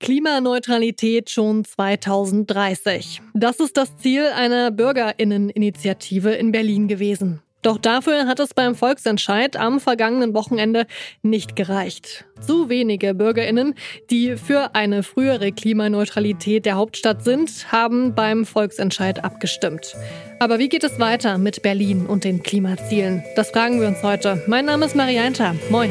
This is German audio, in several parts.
Klimaneutralität schon 2030. Das ist das Ziel einer Bürgerinneninitiative in Berlin gewesen. Doch dafür hat es beim Volksentscheid am vergangenen Wochenende nicht gereicht. Zu wenige Bürgerinnen, die für eine frühere Klimaneutralität der Hauptstadt sind, haben beim Volksentscheid abgestimmt. Aber wie geht es weiter mit Berlin und den Klimazielen? Das fragen wir uns heute. Mein Name ist Marianta. Moin.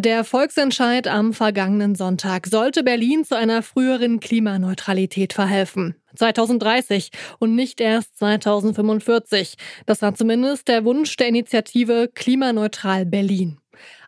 Der Volksentscheid am vergangenen Sonntag sollte Berlin zu einer früheren Klimaneutralität verhelfen. 2030 und nicht erst 2045. Das war zumindest der Wunsch der Initiative Klimaneutral Berlin.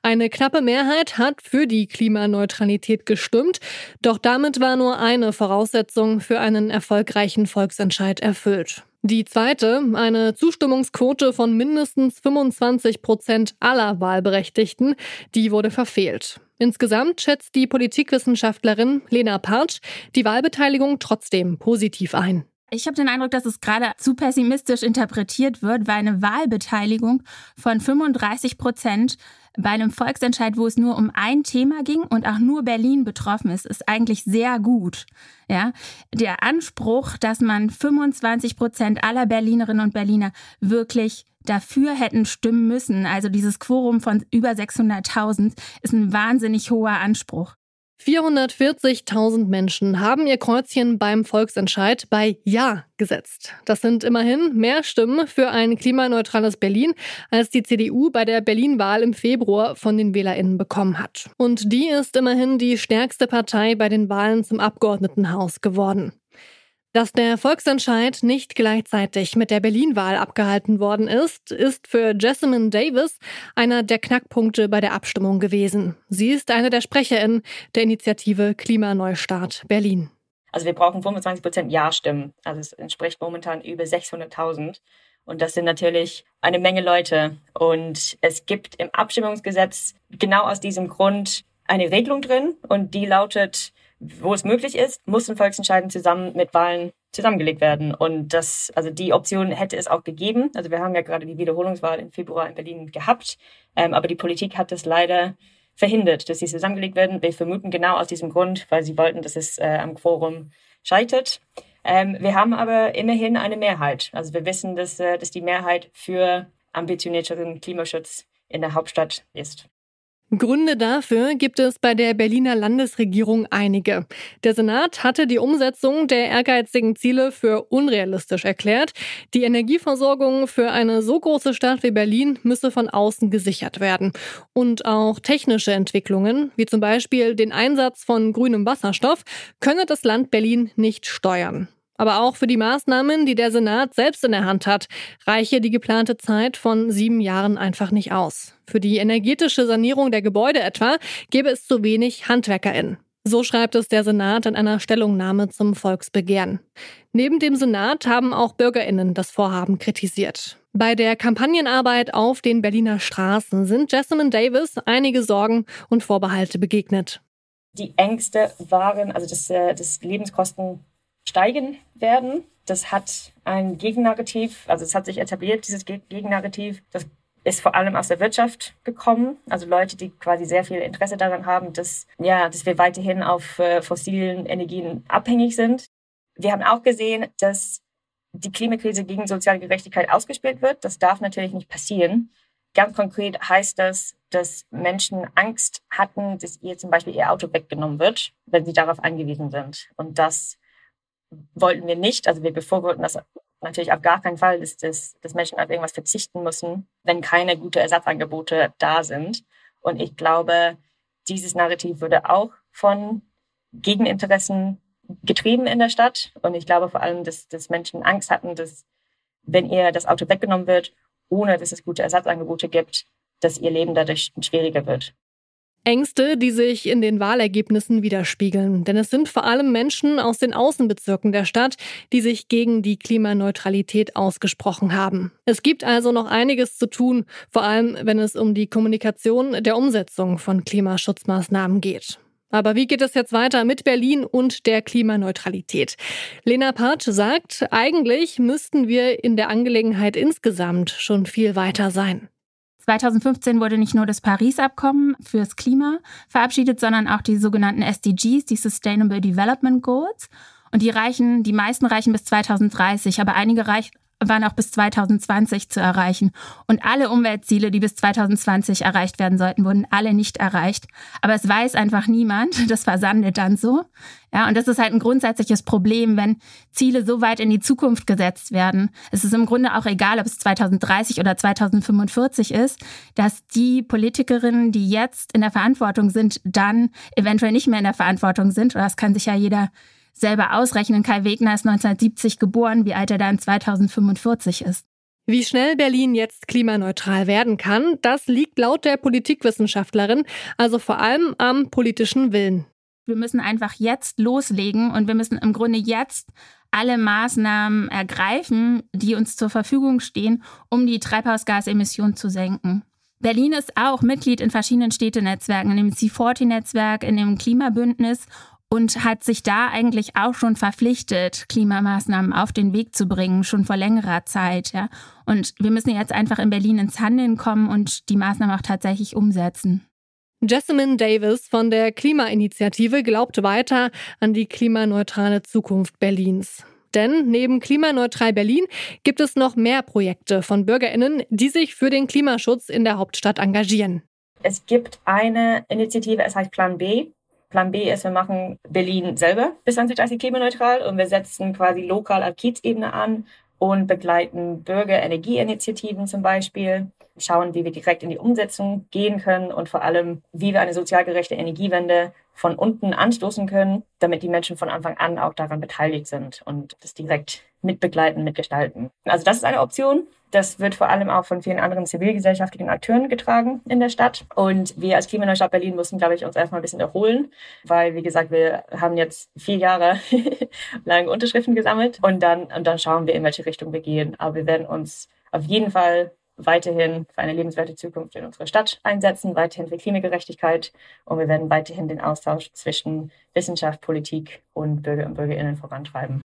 Eine knappe Mehrheit hat für die Klimaneutralität gestimmt, doch damit war nur eine Voraussetzung für einen erfolgreichen Volksentscheid erfüllt. Die zweite, eine Zustimmungsquote von mindestens 25 Prozent aller Wahlberechtigten, die wurde verfehlt. Insgesamt schätzt die Politikwissenschaftlerin Lena Partsch die Wahlbeteiligung trotzdem positiv ein. Ich habe den Eindruck, dass es gerade zu pessimistisch interpretiert wird, weil eine Wahlbeteiligung von 35 Prozent bei einem Volksentscheid, wo es nur um ein Thema ging und auch nur Berlin betroffen ist, ist eigentlich sehr gut. Ja, der Anspruch, dass man 25 Prozent aller Berlinerinnen und Berliner wirklich dafür hätten stimmen müssen, also dieses Quorum von über 600.000, ist ein wahnsinnig hoher Anspruch. 440.000 Menschen haben ihr Kreuzchen beim Volksentscheid bei Ja gesetzt. Das sind immerhin mehr Stimmen für ein klimaneutrales Berlin, als die CDU bei der Berlin-Wahl im Februar von den WählerInnen bekommen hat. Und die ist immerhin die stärkste Partei bei den Wahlen zum Abgeordnetenhaus geworden. Dass der Volksentscheid nicht gleichzeitig mit der Berlin-Wahl abgehalten worden ist, ist für Jessamine Davis einer der Knackpunkte bei der Abstimmung gewesen. Sie ist eine der SprecherInnen der Initiative Klimaneustart Berlin. Also wir brauchen 25 Prozent Ja-Stimmen. Also es entspricht momentan über 600.000. Und das sind natürlich eine Menge Leute. Und es gibt im Abstimmungsgesetz genau aus diesem Grund eine Regelung drin und die lautet, wo es möglich ist, muss ein Volksentscheid zusammen mit Wahlen zusammengelegt werden. Und das, also die Option hätte es auch gegeben. Also wir haben ja gerade die Wiederholungswahl im Februar in Berlin gehabt, ähm, aber die Politik hat das leider verhindert, dass sie zusammengelegt werden. Wir vermuten genau aus diesem Grund, weil sie wollten, dass es äh, am Quorum scheitert. Ähm, wir haben aber immerhin eine Mehrheit. Also wir wissen, dass, äh, dass die Mehrheit für ambitionierteren Klimaschutz in der Hauptstadt ist. Gründe dafür gibt es bei der Berliner Landesregierung einige. Der Senat hatte die Umsetzung der ehrgeizigen Ziele für unrealistisch erklärt. Die Energieversorgung für eine so große Stadt wie Berlin müsse von außen gesichert werden. Und auch technische Entwicklungen, wie zum Beispiel den Einsatz von grünem Wasserstoff, könne das Land Berlin nicht steuern. Aber auch für die Maßnahmen, die der Senat selbst in der Hand hat, reiche die geplante Zeit von sieben Jahren einfach nicht aus. Für die energetische Sanierung der Gebäude etwa gäbe es zu wenig HandwerkerInnen. So schreibt es der Senat in einer Stellungnahme zum Volksbegehren. Neben dem Senat haben auch BürgerInnen das Vorhaben kritisiert. Bei der Kampagnenarbeit auf den Berliner Straßen sind Jessamine Davis einige Sorgen und Vorbehalte begegnet. Die Ängste waren, also das, äh, das Lebenskosten steigen werden. Das hat ein Gegennarrativ, also es hat sich etabliert, dieses Gegennarrativ. Das ist vor allem aus der Wirtschaft gekommen. Also Leute, die quasi sehr viel Interesse daran haben, dass, ja, dass wir weiterhin auf äh, fossilen Energien abhängig sind. Wir haben auch gesehen, dass die Klimakrise gegen soziale Gerechtigkeit ausgespielt wird. Das darf natürlich nicht passieren. Ganz konkret heißt das, dass Menschen Angst hatten, dass ihr zum Beispiel ihr Auto weggenommen wird, wenn sie darauf angewiesen sind. Und das wollten wir nicht. Also wir befürworten das natürlich auf gar keinen Fall, dass, dass, dass Menschen auf irgendwas verzichten müssen, wenn keine gute Ersatzangebote da sind. Und ich glaube, dieses Narrativ würde auch von Gegeninteressen getrieben in der Stadt. Und ich glaube vor allem, dass, dass Menschen Angst hatten, dass wenn ihr das Auto weggenommen wird, ohne dass es gute Ersatzangebote gibt, dass ihr Leben dadurch schwieriger wird. Ängste, die sich in den Wahlergebnissen widerspiegeln. Denn es sind vor allem Menschen aus den Außenbezirken der Stadt, die sich gegen die Klimaneutralität ausgesprochen haben. Es gibt also noch einiges zu tun, vor allem wenn es um die Kommunikation der Umsetzung von Klimaschutzmaßnahmen geht. Aber wie geht es jetzt weiter mit Berlin und der Klimaneutralität? Lena Patsch sagt, eigentlich müssten wir in der Angelegenheit insgesamt schon viel weiter sein. 2015 wurde nicht nur das Paris-Abkommen fürs Klima verabschiedet, sondern auch die sogenannten SDGs, die Sustainable Development Goals. Und die reichen, die meisten reichen bis 2030, aber einige reichen waren auch bis 2020 zu erreichen. Und alle Umweltziele, die bis 2020 erreicht werden sollten, wurden alle nicht erreicht. Aber es weiß einfach niemand. Das versandet dann so. Ja, und das ist halt ein grundsätzliches Problem, wenn Ziele so weit in die Zukunft gesetzt werden. Es ist im Grunde auch egal, ob es 2030 oder 2045 ist, dass die Politikerinnen, die jetzt in der Verantwortung sind, dann eventuell nicht mehr in der Verantwortung sind. Oder das kann sich ja jeder selber ausrechnen. Kai Wegner ist 1970 geboren, wie alt er dann 2045 ist. Wie schnell Berlin jetzt klimaneutral werden kann, das liegt laut der Politikwissenschaftlerin also vor allem am politischen Willen. Wir müssen einfach jetzt loslegen und wir müssen im Grunde jetzt alle Maßnahmen ergreifen, die uns zur Verfügung stehen, um die Treibhausgasemissionen zu senken. Berlin ist auch Mitglied in verschiedenen Städtenetzwerken, in dem C40-Netzwerk, in dem Klimabündnis und hat sich da eigentlich auch schon verpflichtet, Klimamaßnahmen auf den Weg zu bringen, schon vor längerer Zeit. Ja. Und wir müssen jetzt einfach in Berlin ins Handeln kommen und die Maßnahmen auch tatsächlich umsetzen. Jessamine Davis von der Klimainitiative glaubt weiter an die klimaneutrale Zukunft Berlins. Denn neben Klimaneutral Berlin gibt es noch mehr Projekte von Bürgerinnen, die sich für den Klimaschutz in der Hauptstadt engagieren. Es gibt eine Initiative, es heißt Plan B. Plan B ist, wir machen Berlin selber bis 2030 klimaneutral und wir setzen quasi lokal auf Kiezebene an und begleiten Bürgerenergieinitiativen zum Beispiel, schauen, wie wir direkt in die Umsetzung gehen können und vor allem, wie wir eine sozial gerechte Energiewende von unten anstoßen können, damit die Menschen von Anfang an auch daran beteiligt sind und das direkt mitbegleiten, mitgestalten. Also das ist eine Option. Das wird vor allem auch von vielen anderen zivilgesellschaftlichen Akteuren getragen in der Stadt. Und wir als Klimaneustadt Berlin mussten, glaube ich, uns erstmal ein bisschen erholen, weil, wie gesagt, wir haben jetzt vier Jahre lang Unterschriften gesammelt und dann, und dann schauen wir, in welche Richtung wir gehen. Aber wir werden uns auf jeden Fall weiterhin für eine lebenswerte Zukunft in unserer Stadt einsetzen, weiterhin für Klimagerechtigkeit und wir werden weiterhin den Austausch zwischen Wissenschaft, Politik und Bürger und Bürgerinnen vorantreiben.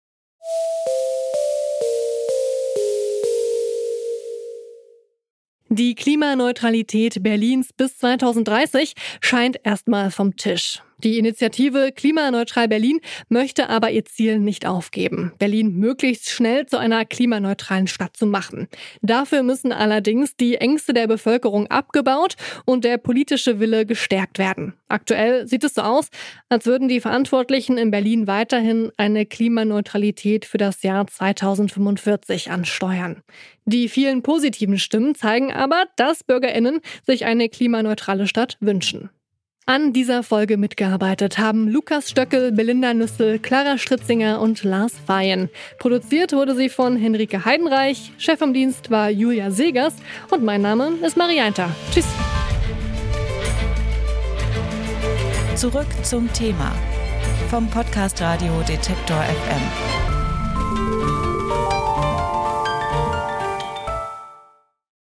Die Klimaneutralität Berlins bis 2030 scheint erstmal vom Tisch. Die Initiative Klimaneutral Berlin möchte aber ihr Ziel nicht aufgeben, Berlin möglichst schnell zu einer klimaneutralen Stadt zu machen. Dafür müssen allerdings die Ängste der Bevölkerung abgebaut und der politische Wille gestärkt werden. Aktuell sieht es so aus, als würden die Verantwortlichen in Berlin weiterhin eine Klimaneutralität für das Jahr 2045 ansteuern. Die vielen positiven Stimmen zeigen aber, dass Bürgerinnen sich eine klimaneutrale Stadt wünschen. An dieser Folge mitgearbeitet haben Lukas Stöckel, Belinda Nüssel, Clara Stritzinger und Lars Feyen. Produziert wurde sie von Henrike Heidenreich, Chef im Dienst war Julia Segers und mein Name ist Marianta. Tschüss. Zurück zum Thema vom Podcast Radio Detektor FM.